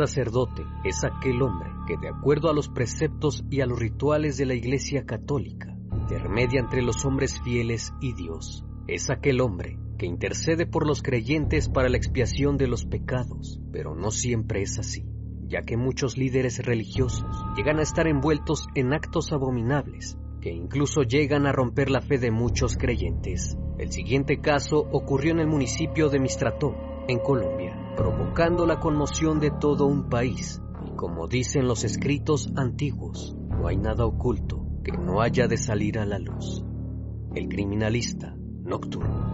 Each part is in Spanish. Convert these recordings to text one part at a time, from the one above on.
Sacerdote es aquel hombre que, de acuerdo a los preceptos y a los rituales de la Iglesia Católica, intermedia entre los hombres fieles y Dios. Es aquel hombre que intercede por los creyentes para la expiación de los pecados, pero no siempre es así, ya que muchos líderes religiosos llegan a estar envueltos en actos abominables que incluso llegan a romper la fe de muchos creyentes. El siguiente caso ocurrió en el municipio de Mistrató, en Colombia provocando la conmoción de todo un país. Y como dicen los escritos antiguos, no hay nada oculto que no haya de salir a la luz. El criminalista nocturno.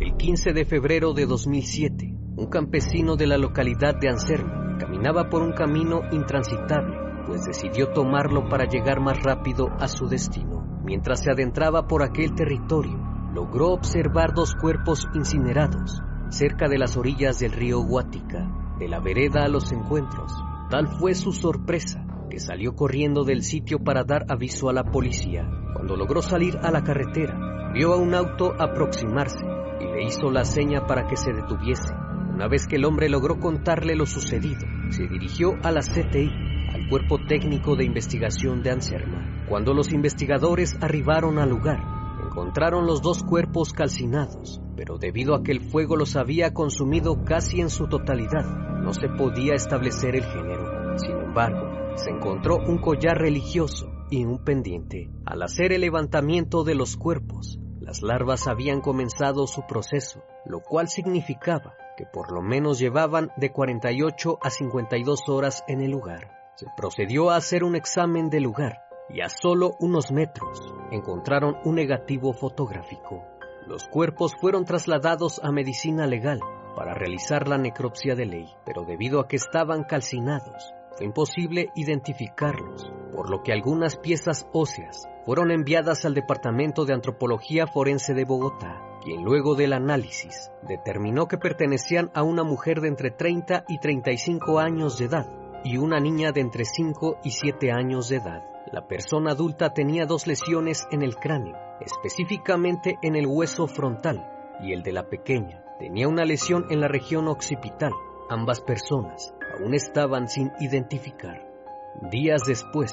El 15 de febrero de 2007, un campesino de la localidad de Anserma caminaba por un camino intransitable, pues decidió tomarlo para llegar más rápido a su destino. Mientras se adentraba por aquel territorio, logró observar dos cuerpos incinerados cerca de las orillas del río Guática, de la vereda a los encuentros. Tal fue su sorpresa que salió corriendo del sitio para dar aviso a la policía. Cuando logró salir a la carretera, vio a un auto aproximarse y le hizo la seña para que se detuviese. Una vez que el hombre logró contarle lo sucedido, se dirigió a la CTI, al Cuerpo Técnico de Investigación de Anserma. Cuando los investigadores arribaron al lugar, encontraron los dos cuerpos calcinados, pero debido a que el fuego los había consumido casi en su totalidad, no se podía establecer el género. Sin embargo, se encontró un collar religioso y un pendiente. Al hacer el levantamiento de los cuerpos, las larvas habían comenzado su proceso, lo cual significaba que por lo menos llevaban de 48 a 52 horas en el lugar. Se procedió a hacer un examen del lugar y a solo unos metros encontraron un negativo fotográfico. Los cuerpos fueron trasladados a medicina legal para realizar la necropsia de ley, pero debido a que estaban calcinados, fue imposible identificarlos, por lo que algunas piezas óseas fueron enviadas al Departamento de Antropología Forense de Bogotá, quien luego del análisis determinó que pertenecían a una mujer de entre 30 y 35 años de edad y una niña de entre 5 y 7 años de edad. La persona adulta tenía dos lesiones en el cráneo específicamente en el hueso frontal, y el de la pequeña tenía una lesión en la región occipital. Ambas personas aún estaban sin identificar. Días después,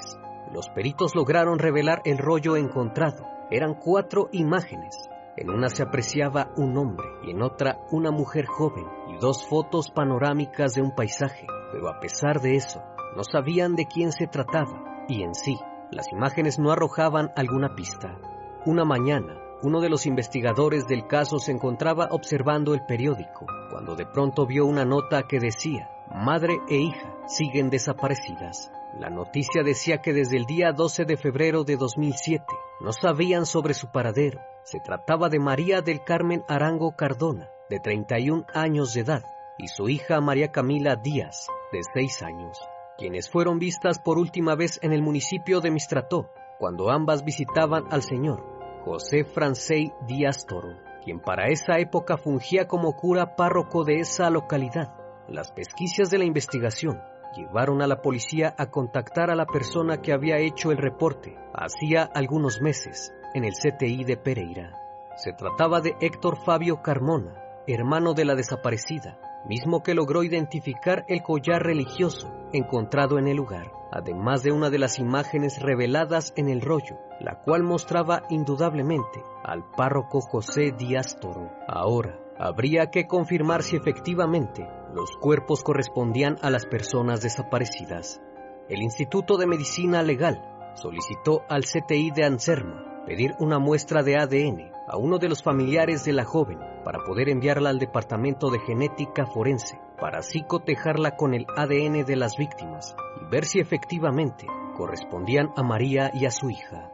los peritos lograron revelar el rollo encontrado. Eran cuatro imágenes. En una se apreciaba un hombre y en otra una mujer joven y dos fotos panorámicas de un paisaje. Pero a pesar de eso, no sabían de quién se trataba y en sí, las imágenes no arrojaban alguna pista. Una mañana, uno de los investigadores del caso se encontraba observando el periódico cuando de pronto vio una nota que decía, Madre e hija siguen desaparecidas. La noticia decía que desde el día 12 de febrero de 2007 no sabían sobre su paradero. Se trataba de María del Carmen Arango Cardona, de 31 años de edad, y su hija María Camila Díaz, de 6 años, quienes fueron vistas por última vez en el municipio de Mistrató, cuando ambas visitaban al Señor José Francey Díaz Toro, quien para esa época fungía como cura párroco de esa localidad. Las pesquisas de la investigación llevaron a la policía a contactar a la persona que había hecho el reporte hacía algunos meses en el CTI de Pereira. Se trataba de Héctor Fabio Carmona, hermano de la desaparecida, mismo que logró identificar el collar religioso encontrado en el lugar además de una de las imágenes reveladas en el rollo, la cual mostraba indudablemente al párroco José Díaz Toro. Ahora, habría que confirmar si efectivamente los cuerpos correspondían a las personas desaparecidas. El Instituto de Medicina Legal solicitó al CTI de Anserma pedir una muestra de ADN a uno de los familiares de la joven para poder enviarla al Departamento de Genética Forense, para así cotejarla con el ADN de las víctimas y ver si efectivamente correspondían a María y a su hija.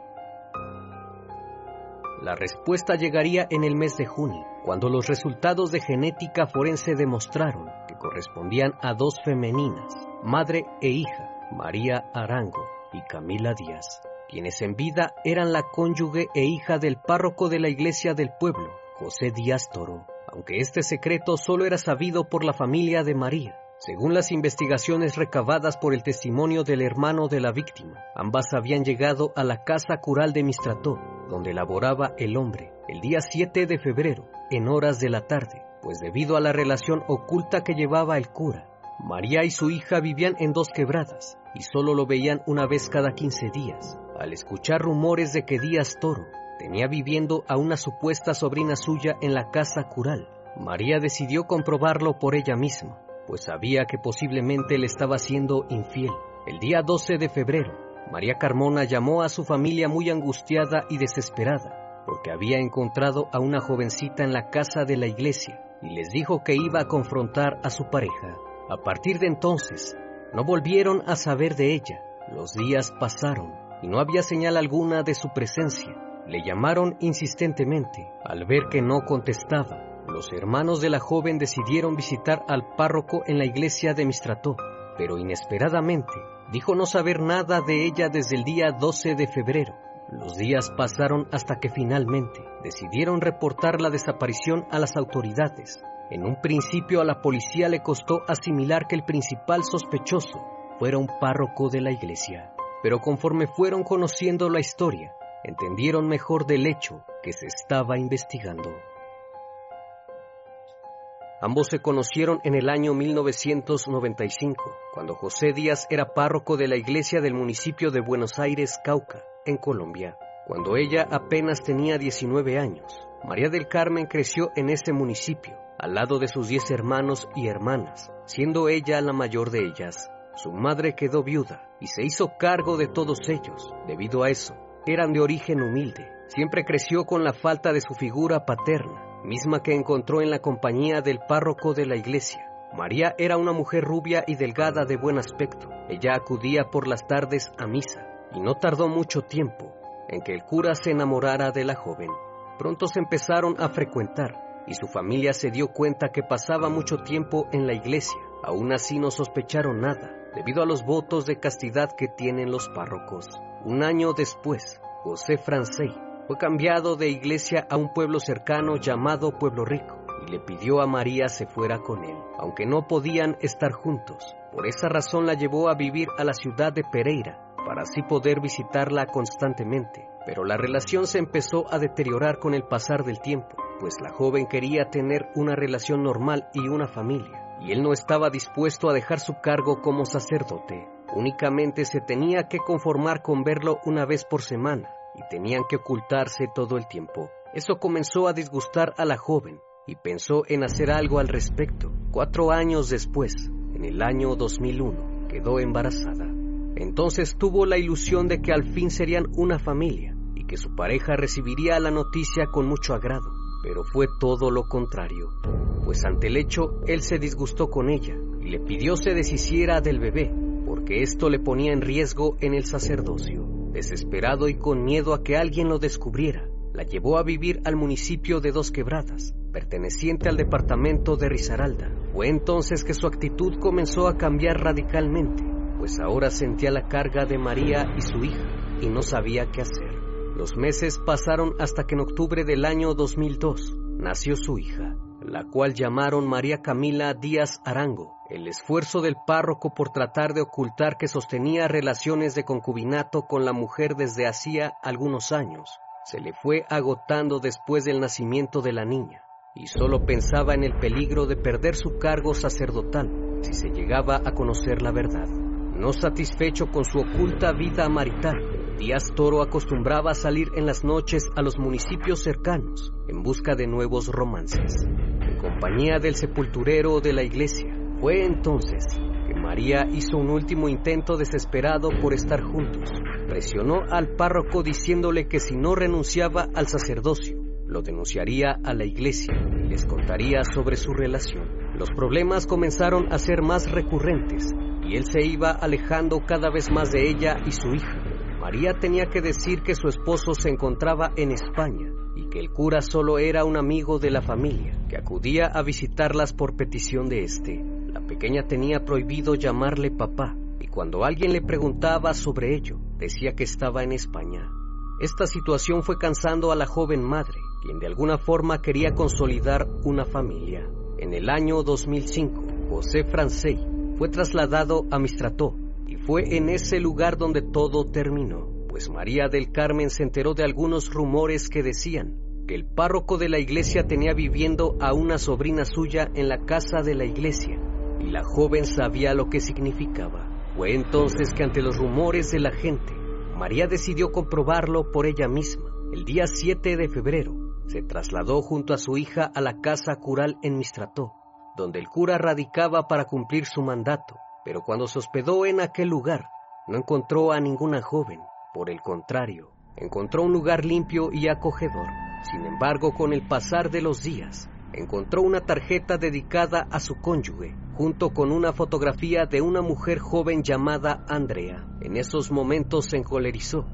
La respuesta llegaría en el mes de junio, cuando los resultados de genética forense demostraron que correspondían a dos femeninas, madre e hija, María Arango y Camila Díaz, quienes en vida eran la cónyuge e hija del párroco de la iglesia del pueblo, José Díaz Toro, aunque este secreto solo era sabido por la familia de María. Según las investigaciones recabadas por el testimonio del hermano de la víctima, ambas habían llegado a la casa cural de Mistrató, donde laboraba el hombre, el día 7 de febrero, en horas de la tarde, pues debido a la relación oculta que llevaba el cura, María y su hija vivían en dos quebradas y solo lo veían una vez cada 15 días. Al escuchar rumores de que Díaz Toro tenía viviendo a una supuesta sobrina suya en la casa cural, María decidió comprobarlo por ella misma pues sabía que posiblemente le estaba siendo infiel. El día 12 de febrero, María Carmona llamó a su familia muy angustiada y desesperada, porque había encontrado a una jovencita en la casa de la iglesia y les dijo que iba a confrontar a su pareja. A partir de entonces, no volvieron a saber de ella. Los días pasaron y no había señal alguna de su presencia. Le llamaron insistentemente. Al ver que no contestaba, los hermanos de la joven decidieron visitar al párroco en la iglesia de Mistrató, pero inesperadamente dijo no saber nada de ella desde el día 12 de febrero. Los días pasaron hasta que finalmente decidieron reportar la desaparición a las autoridades. En un principio a la policía le costó asimilar que el principal sospechoso fuera un párroco de la iglesia, pero conforme fueron conociendo la historia, entendieron mejor del hecho que se estaba investigando. Ambos se conocieron en el año 1995, cuando José Díaz era párroco de la iglesia del municipio de Buenos Aires, Cauca, en Colombia. Cuando ella apenas tenía 19 años, María del Carmen creció en ese municipio, al lado de sus 10 hermanos y hermanas, siendo ella la mayor de ellas. Su madre quedó viuda y se hizo cargo de todos ellos. Debido a eso, eran de origen humilde. Siempre creció con la falta de su figura paterna misma que encontró en la compañía del párroco de la iglesia. María era una mujer rubia y delgada de buen aspecto. Ella acudía por las tardes a misa y no tardó mucho tiempo en que el cura se enamorara de la joven. Pronto se empezaron a frecuentar y su familia se dio cuenta que pasaba mucho tiempo en la iglesia. Aún así no sospecharon nada, debido a los votos de castidad que tienen los párrocos. Un año después, José Francey fue cambiado de iglesia a un pueblo cercano llamado Pueblo Rico y le pidió a María se fuera con él, aunque no podían estar juntos. Por esa razón la llevó a vivir a la ciudad de Pereira, para así poder visitarla constantemente. Pero la relación se empezó a deteriorar con el pasar del tiempo, pues la joven quería tener una relación normal y una familia, y él no estaba dispuesto a dejar su cargo como sacerdote. Únicamente se tenía que conformar con verlo una vez por semana, y tenían que ocultarse todo el tiempo. Eso comenzó a disgustar a la joven y pensó en hacer algo al respecto. Cuatro años después, en el año 2001, quedó embarazada. Entonces tuvo la ilusión de que al fin serían una familia y que su pareja recibiría la noticia con mucho agrado, pero fue todo lo contrario, pues ante el hecho él se disgustó con ella y le pidió se deshiciera del bebé, porque esto le ponía en riesgo en el sacerdocio. Desesperado y con miedo a que alguien lo descubriera, la llevó a vivir al municipio de Dos Quebradas, perteneciente al departamento de Risaralda. Fue entonces que su actitud comenzó a cambiar radicalmente, pues ahora sentía la carga de María y su hija y no sabía qué hacer. Los meses pasaron hasta que en octubre del año 2002 nació su hija, la cual llamaron María Camila Díaz Arango. El esfuerzo del párroco por tratar de ocultar que sostenía relaciones de concubinato con la mujer desde hacía algunos años se le fue agotando después del nacimiento de la niña y solo pensaba en el peligro de perder su cargo sacerdotal si se llegaba a conocer la verdad. No satisfecho con su oculta vida marital, Díaz Toro acostumbraba a salir en las noches a los municipios cercanos en busca de nuevos romances. en compañía del sepulturero de la iglesia. Fue entonces que María hizo un último intento desesperado por estar juntos. Presionó al párroco diciéndole que si no renunciaba al sacerdocio, lo denunciaría a la iglesia y les contaría sobre su relación. Los problemas comenzaron a ser más recurrentes y él se iba alejando cada vez más de ella y su hija. María tenía que decir que su esposo se encontraba en España y que el cura solo era un amigo de la familia que acudía a visitarlas por petición de éste. La pequeña tenía prohibido llamarle papá y cuando alguien le preguntaba sobre ello, decía que estaba en España. Esta situación fue cansando a la joven madre, quien de alguna forma quería consolidar una familia. En el año 2005, José Francey fue trasladado a Mistrató fue en ese lugar donde todo terminó, pues María del Carmen se enteró de algunos rumores que decían que el párroco de la iglesia tenía viviendo a una sobrina suya en la casa de la iglesia, y la joven sabía lo que significaba. Fue entonces que ante los rumores de la gente, María decidió comprobarlo por ella misma. El día 7 de febrero, se trasladó junto a su hija a la casa cural en Mistrató, donde el cura radicaba para cumplir su mandato pero cuando se hospedó en aquel lugar, no encontró a ninguna joven. Por el contrario, encontró un lugar limpio y acogedor. Sin embargo, con el pasar de los días, encontró una tarjeta dedicada a su cónyuge, junto con una fotografía de una mujer joven llamada Andrea. En esos momentos se encolerizó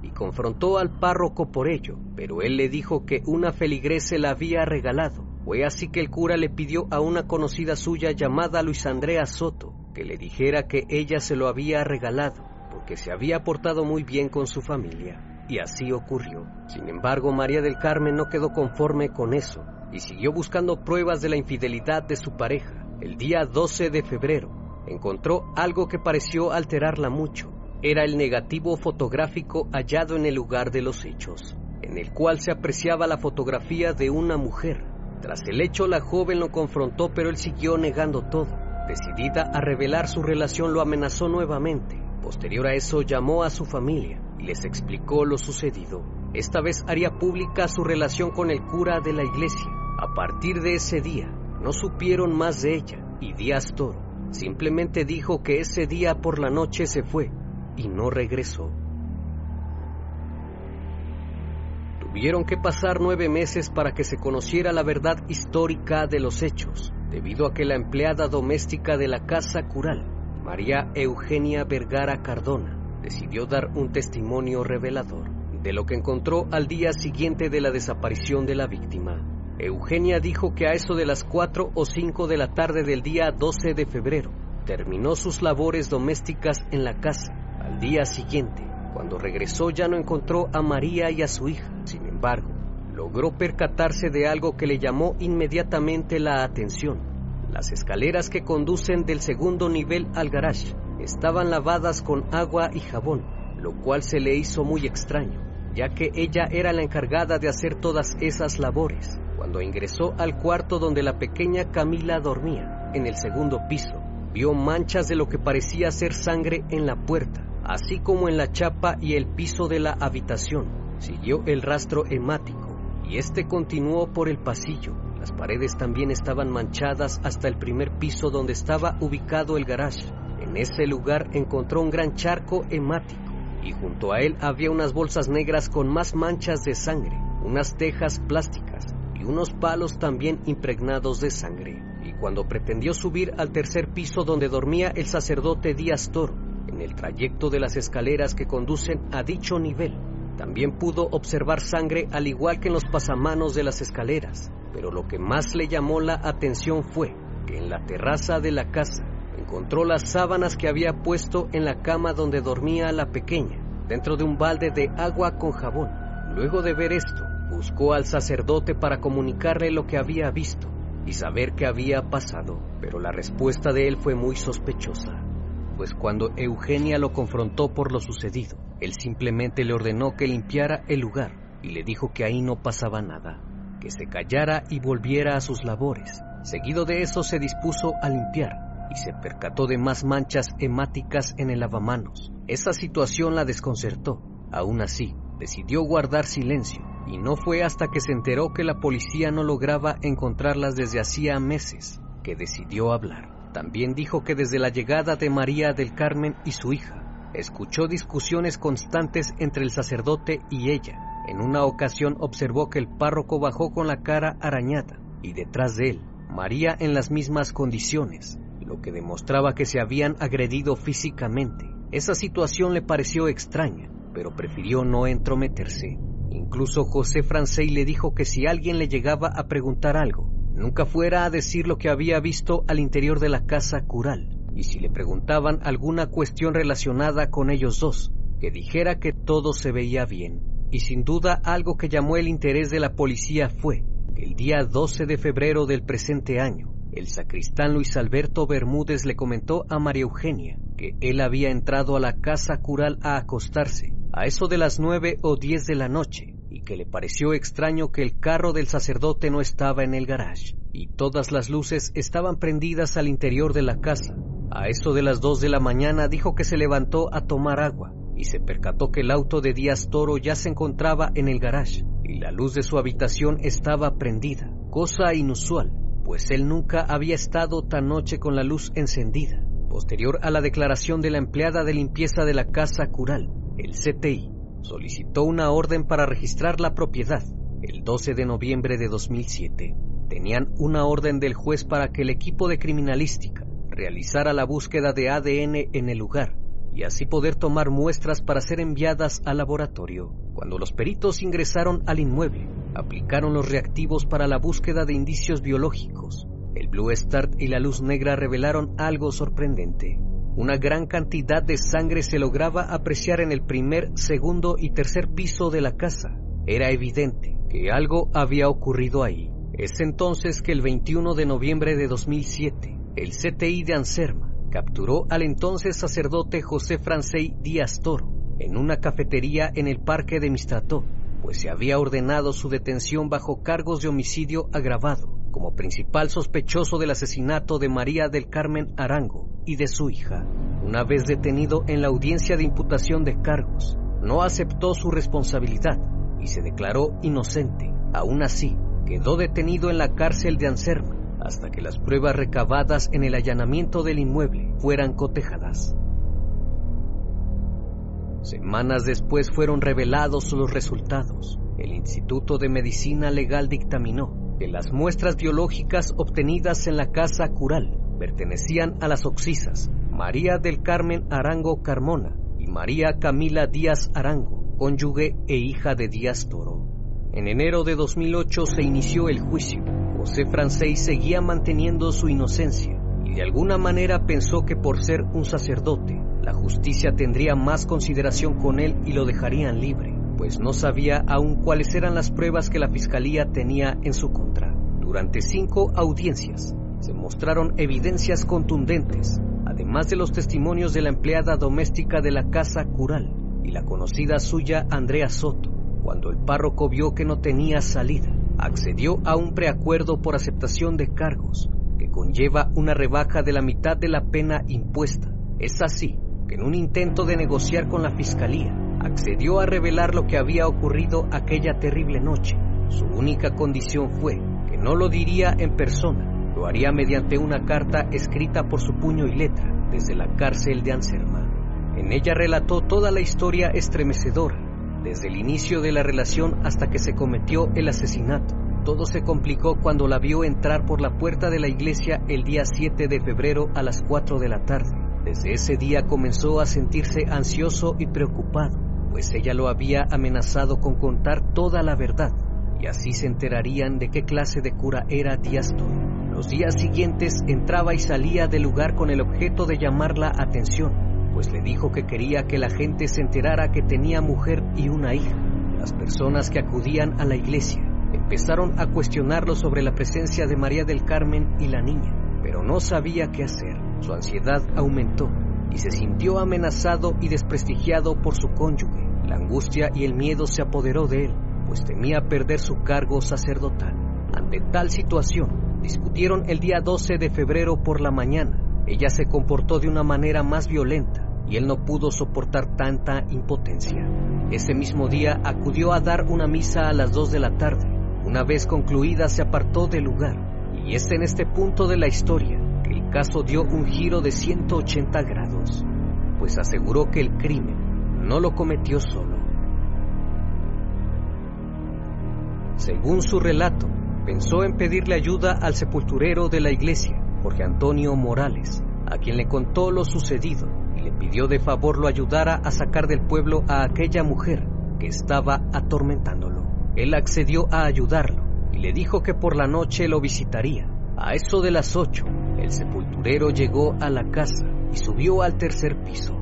y confrontó al párroco por ello, pero él le dijo que una feligrese la había regalado. Fue así que el cura le pidió a una conocida suya llamada Luis Andrea Soto que le dijera que ella se lo había regalado porque se había portado muy bien con su familia. Y así ocurrió. Sin embargo, María del Carmen no quedó conforme con eso y siguió buscando pruebas de la infidelidad de su pareja. El día 12 de febrero encontró algo que pareció alterarla mucho. Era el negativo fotográfico hallado en el lugar de los hechos, en el cual se apreciaba la fotografía de una mujer. Tras el hecho, la joven lo confrontó, pero él siguió negando todo. Decidida a revelar su relación, lo amenazó nuevamente. Posterior a eso, llamó a su familia y les explicó lo sucedido. Esta vez haría pública su relación con el cura de la iglesia. A partir de ese día, no supieron más de ella y Díaz Toro simplemente dijo que ese día por la noche se fue y no regresó. Tuvieron que pasar nueve meses para que se conociera la verdad histórica de los hechos debido a que la empleada doméstica de la casa cural, María Eugenia Vergara Cardona, decidió dar un testimonio revelador de lo que encontró al día siguiente de la desaparición de la víctima. Eugenia dijo que a eso de las 4 o 5 de la tarde del día 12 de febrero terminó sus labores domésticas en la casa. Al día siguiente, cuando regresó ya no encontró a María y a su hija. Sin embargo, logró percatarse de algo que le llamó inmediatamente la atención. Las escaleras que conducen del segundo nivel al garage estaban lavadas con agua y jabón, lo cual se le hizo muy extraño, ya que ella era la encargada de hacer todas esas labores. Cuando ingresó al cuarto donde la pequeña Camila dormía, en el segundo piso, vio manchas de lo que parecía ser sangre en la puerta, así como en la chapa y el piso de la habitación. Siguió el rastro hemático y este continuó por el pasillo. Las paredes también estaban manchadas hasta el primer piso donde estaba ubicado el garage. En ese lugar encontró un gran charco hemático y junto a él había unas bolsas negras con más manchas de sangre, unas tejas plásticas y unos palos también impregnados de sangre. Y cuando pretendió subir al tercer piso donde dormía el sacerdote Díaz Toro, en el trayecto de las escaleras que conducen a dicho nivel, también pudo observar sangre al igual que en los pasamanos de las escaleras, pero lo que más le llamó la atención fue que en la terraza de la casa encontró las sábanas que había puesto en la cama donde dormía la pequeña, dentro de un balde de agua con jabón. Luego de ver esto, buscó al sacerdote para comunicarle lo que había visto y saber qué había pasado, pero la respuesta de él fue muy sospechosa, pues cuando Eugenia lo confrontó por lo sucedido, él simplemente le ordenó que limpiara el lugar y le dijo que ahí no pasaba nada, que se callara y volviera a sus labores. Seguido de eso se dispuso a limpiar y se percató de más manchas hemáticas en el lavamanos. Esa situación la desconcertó. Aún así, decidió guardar silencio y no fue hasta que se enteró que la policía no lograba encontrarlas desde hacía meses que decidió hablar. También dijo que desde la llegada de María del Carmen y su hija, escuchó discusiones constantes entre el sacerdote y ella. En una ocasión observó que el párroco bajó con la cara arañada y detrás de él, María en las mismas condiciones, lo que demostraba que se habían agredido físicamente. Esa situación le pareció extraña, pero prefirió no entrometerse. Incluso José Francey le dijo que si alguien le llegaba a preguntar algo, nunca fuera a decir lo que había visto al interior de la casa cural, y si le preguntaban alguna cuestión relacionada con ellos dos, que dijera que todo se veía bien. Y sin duda algo que llamó el interés de la policía fue que el día 12 de febrero del presente año, el sacristán Luis Alberto Bermúdez le comentó a María Eugenia que él había entrado a la casa cural a acostarse a eso de las nueve o diez de la noche y que le pareció extraño que el carro del sacerdote no estaba en el garage y todas las luces estaban prendidas al interior de la casa. A eso de las dos de la mañana dijo que se levantó a tomar agua y se percató que el auto de Díaz Toro ya se encontraba en el garage y la luz de su habitación estaba prendida, cosa inusual, pues él nunca había estado tan noche con la luz encendida. Posterior a la declaración de la empleada de limpieza de la casa cural, el CTI solicitó una orden para registrar la propiedad el 12 de noviembre de 2007. Tenían una orden del juez para que el equipo de criminalística realizara la búsqueda de ADN en el lugar y así poder tomar muestras para ser enviadas al laboratorio. Cuando los peritos ingresaron al inmueble, aplicaron los reactivos para la búsqueda de indicios biológicos. El Blue Start y la luz negra revelaron algo sorprendente. Una gran cantidad de sangre se lograba apreciar en el primer, segundo y tercer piso de la casa. Era evidente que algo había ocurrido ahí. Es entonces que el 21 de noviembre de 2007, el CTI de Anserma capturó al entonces sacerdote José Francey Díaz Toro en una cafetería en el parque de Mistrató, pues se había ordenado su detención bajo cargos de homicidio agravado como principal sospechoso del asesinato de María del Carmen Arango y de su hija. Una vez detenido en la audiencia de imputación de cargos, no aceptó su responsabilidad y se declaró inocente. Aún así, quedó detenido en la cárcel de Anserma hasta que las pruebas recabadas en el allanamiento del inmueble fueran cotejadas. Semanas después fueron revelados los resultados. El Instituto de Medicina Legal dictaminó que las muestras biológicas obtenidas en la casa cural pertenecían a las oxisas María del Carmen Arango Carmona y María Camila Díaz Arango, cónyuge e hija de Díaz Toro. En enero de 2008 se inició el juicio. José Francés seguía manteniendo su inocencia y de alguna manera pensó que por ser un sacerdote la justicia tendría más consideración con él y lo dejarían libre, pues no sabía aún cuáles eran las pruebas que la fiscalía tenía en su contra. Durante cinco audiencias se mostraron evidencias contundentes, además de los testimonios de la empleada doméstica de la casa cural y la conocida suya Andrea Soto. Cuando el párroco vio que no tenía salida, accedió a un preacuerdo por aceptación de cargos, que conlleva una rebaja de la mitad de la pena impuesta. Es así en un intento de negociar con la fiscalía, accedió a revelar lo que había ocurrido aquella terrible noche. Su única condición fue que no lo diría en persona, lo haría mediante una carta escrita por su puño y letra desde la cárcel de Anserma. En ella relató toda la historia estremecedora, desde el inicio de la relación hasta que se cometió el asesinato. Todo se complicó cuando la vio entrar por la puerta de la iglesia el día 7 de febrero a las 4 de la tarde. Desde ese día comenzó a sentirse ansioso y preocupado, pues ella lo había amenazado con contar toda la verdad, y así se enterarían de qué clase de cura era Díaz Los días siguientes entraba y salía del lugar con el objeto de llamar la atención, pues le dijo que quería que la gente se enterara que tenía mujer y una hija. Las personas que acudían a la iglesia empezaron a cuestionarlo sobre la presencia de María del Carmen y la niña, pero no sabía qué hacer. Su ansiedad aumentó y se sintió amenazado y desprestigiado por su cónyuge. La angustia y el miedo se apoderó de él, pues temía perder su cargo sacerdotal. Ante tal situación, discutieron el día 12 de febrero por la mañana. Ella se comportó de una manera más violenta y él no pudo soportar tanta impotencia. Ese mismo día acudió a dar una misa a las 2 de la tarde. Una vez concluida se apartó del lugar y es en este punto de la historia que el caso dio un giro de 180 grados, pues aseguró que el crimen no lo cometió solo. Según su relato, pensó en pedirle ayuda al sepulturero de la iglesia, Jorge Antonio Morales, a quien le contó lo sucedido le pidió de favor lo ayudara a sacar del pueblo a aquella mujer que estaba atormentándolo. Él accedió a ayudarlo y le dijo que por la noche lo visitaría. A eso de las ocho, el sepulturero llegó a la casa y subió al tercer piso.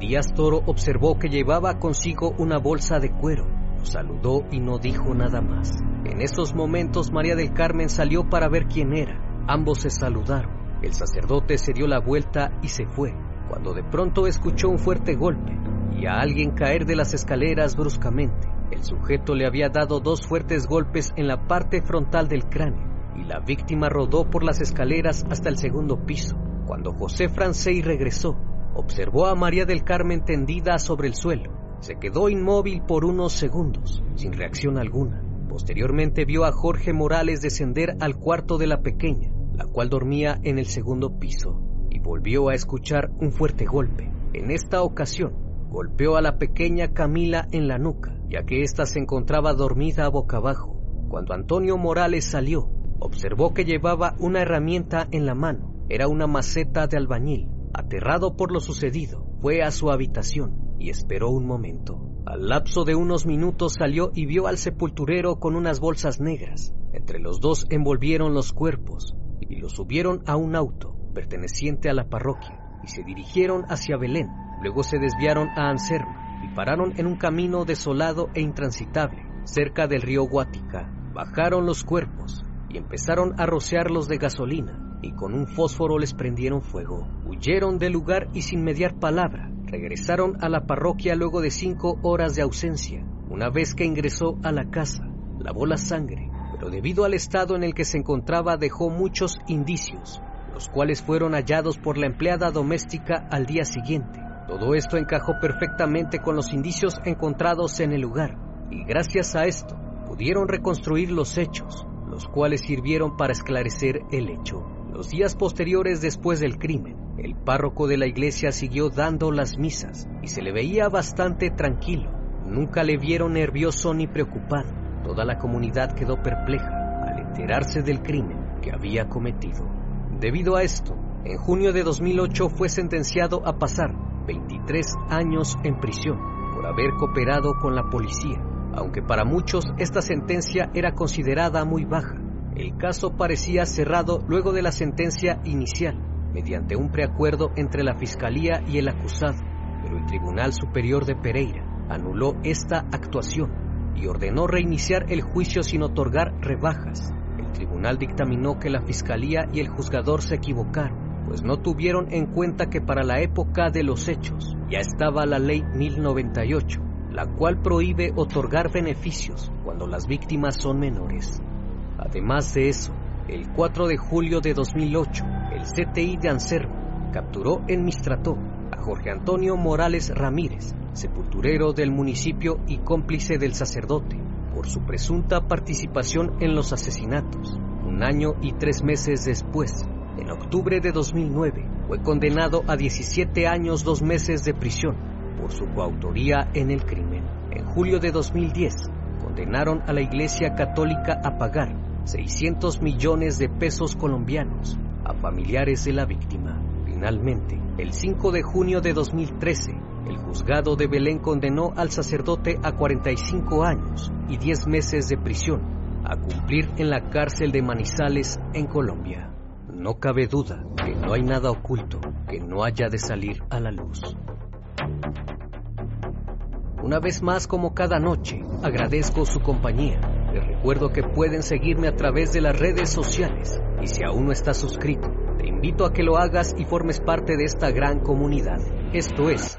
Díaz Toro observó que llevaba consigo una bolsa de cuero saludó y no dijo nada más. En esos momentos María del Carmen salió para ver quién era. Ambos se saludaron. El sacerdote se dio la vuelta y se fue, cuando de pronto escuchó un fuerte golpe y a alguien caer de las escaleras bruscamente. El sujeto le había dado dos fuertes golpes en la parte frontal del cráneo y la víctima rodó por las escaleras hasta el segundo piso. Cuando José Francey regresó, observó a María del Carmen tendida sobre el suelo se quedó inmóvil por unos segundos, sin reacción alguna. Posteriormente vio a Jorge Morales descender al cuarto de la pequeña, la cual dormía en el segundo piso, volvió a escuchar un fuerte golpe. En esta ocasión, golpeó a la pequeña Camila en la nuca, ya que ésta se encontraba dormida boca abajo. Cuando Antonio Morales salió, observó que llevaba una herramienta en la mano. Era una maceta de albañil. Aterrado por lo sucedido, fue a su habitación y esperó un momento. Al lapso de unos minutos salió y vio al sepulturero con unas bolsas negras. Entre los dos envolvieron los cuerpos y los subieron a un auto perteneciente a la parroquia y se dirigieron hacia Belén. Luego se desviaron a Anserma y pararon en un camino desolado e intransitable cerca del río Guática. Bajaron los cuerpos y empezaron a rociarlos de gasolina y con un fósforo les prendieron fuego. Huyeron del lugar y sin mediar palabra Regresaron a la parroquia luego de cinco horas de ausencia. Una vez que ingresó a la casa, lavó la sangre, pero debido al estado en el que se encontraba dejó muchos indicios, los cuales fueron hallados por la empleada doméstica al día siguiente. Todo esto encajó perfectamente con los indicios encontrados en el lugar, y gracias a esto pudieron reconstruir los hechos, los cuales sirvieron para esclarecer el hecho. Los días posteriores después del crimen, el párroco de la iglesia siguió dando las misas y se le veía bastante tranquilo. Nunca le vieron nervioso ni preocupado. Toda la comunidad quedó perpleja al enterarse del crimen que había cometido. Debido a esto, en junio de 2008 fue sentenciado a pasar 23 años en prisión por haber cooperado con la policía, aunque para muchos esta sentencia era considerada muy baja. El caso parecía cerrado luego de la sentencia inicial, mediante un preacuerdo entre la Fiscalía y el acusado, pero el Tribunal Superior de Pereira anuló esta actuación y ordenó reiniciar el juicio sin otorgar rebajas. El tribunal dictaminó que la Fiscalía y el juzgador se equivocaron, pues no tuvieron en cuenta que para la época de los hechos ya estaba la ley 1098, la cual prohíbe otorgar beneficios cuando las víctimas son menores. Además de eso, el 4 de julio de 2008, el CTI de Anserma capturó en Mistrató a Jorge Antonio Morales Ramírez, sepulturero del municipio y cómplice del sacerdote, por su presunta participación en los asesinatos. Un año y tres meses después, en octubre de 2009, fue condenado a 17 años dos meses de prisión por su coautoría en el crimen. En julio de 2010, condenaron a la Iglesia Católica a pagar 600 millones de pesos colombianos a familiares de la víctima. Finalmente, el 5 de junio de 2013, el juzgado de Belén condenó al sacerdote a 45 años y 10 meses de prisión a cumplir en la cárcel de Manizales en Colombia. No cabe duda que no hay nada oculto que no haya de salir a la luz. Una vez más, como cada noche, agradezco su compañía les recuerdo que pueden seguirme a través de las redes sociales y si aún no estás suscrito, te invito a que lo hagas y formes parte de esta gran comunidad. Esto es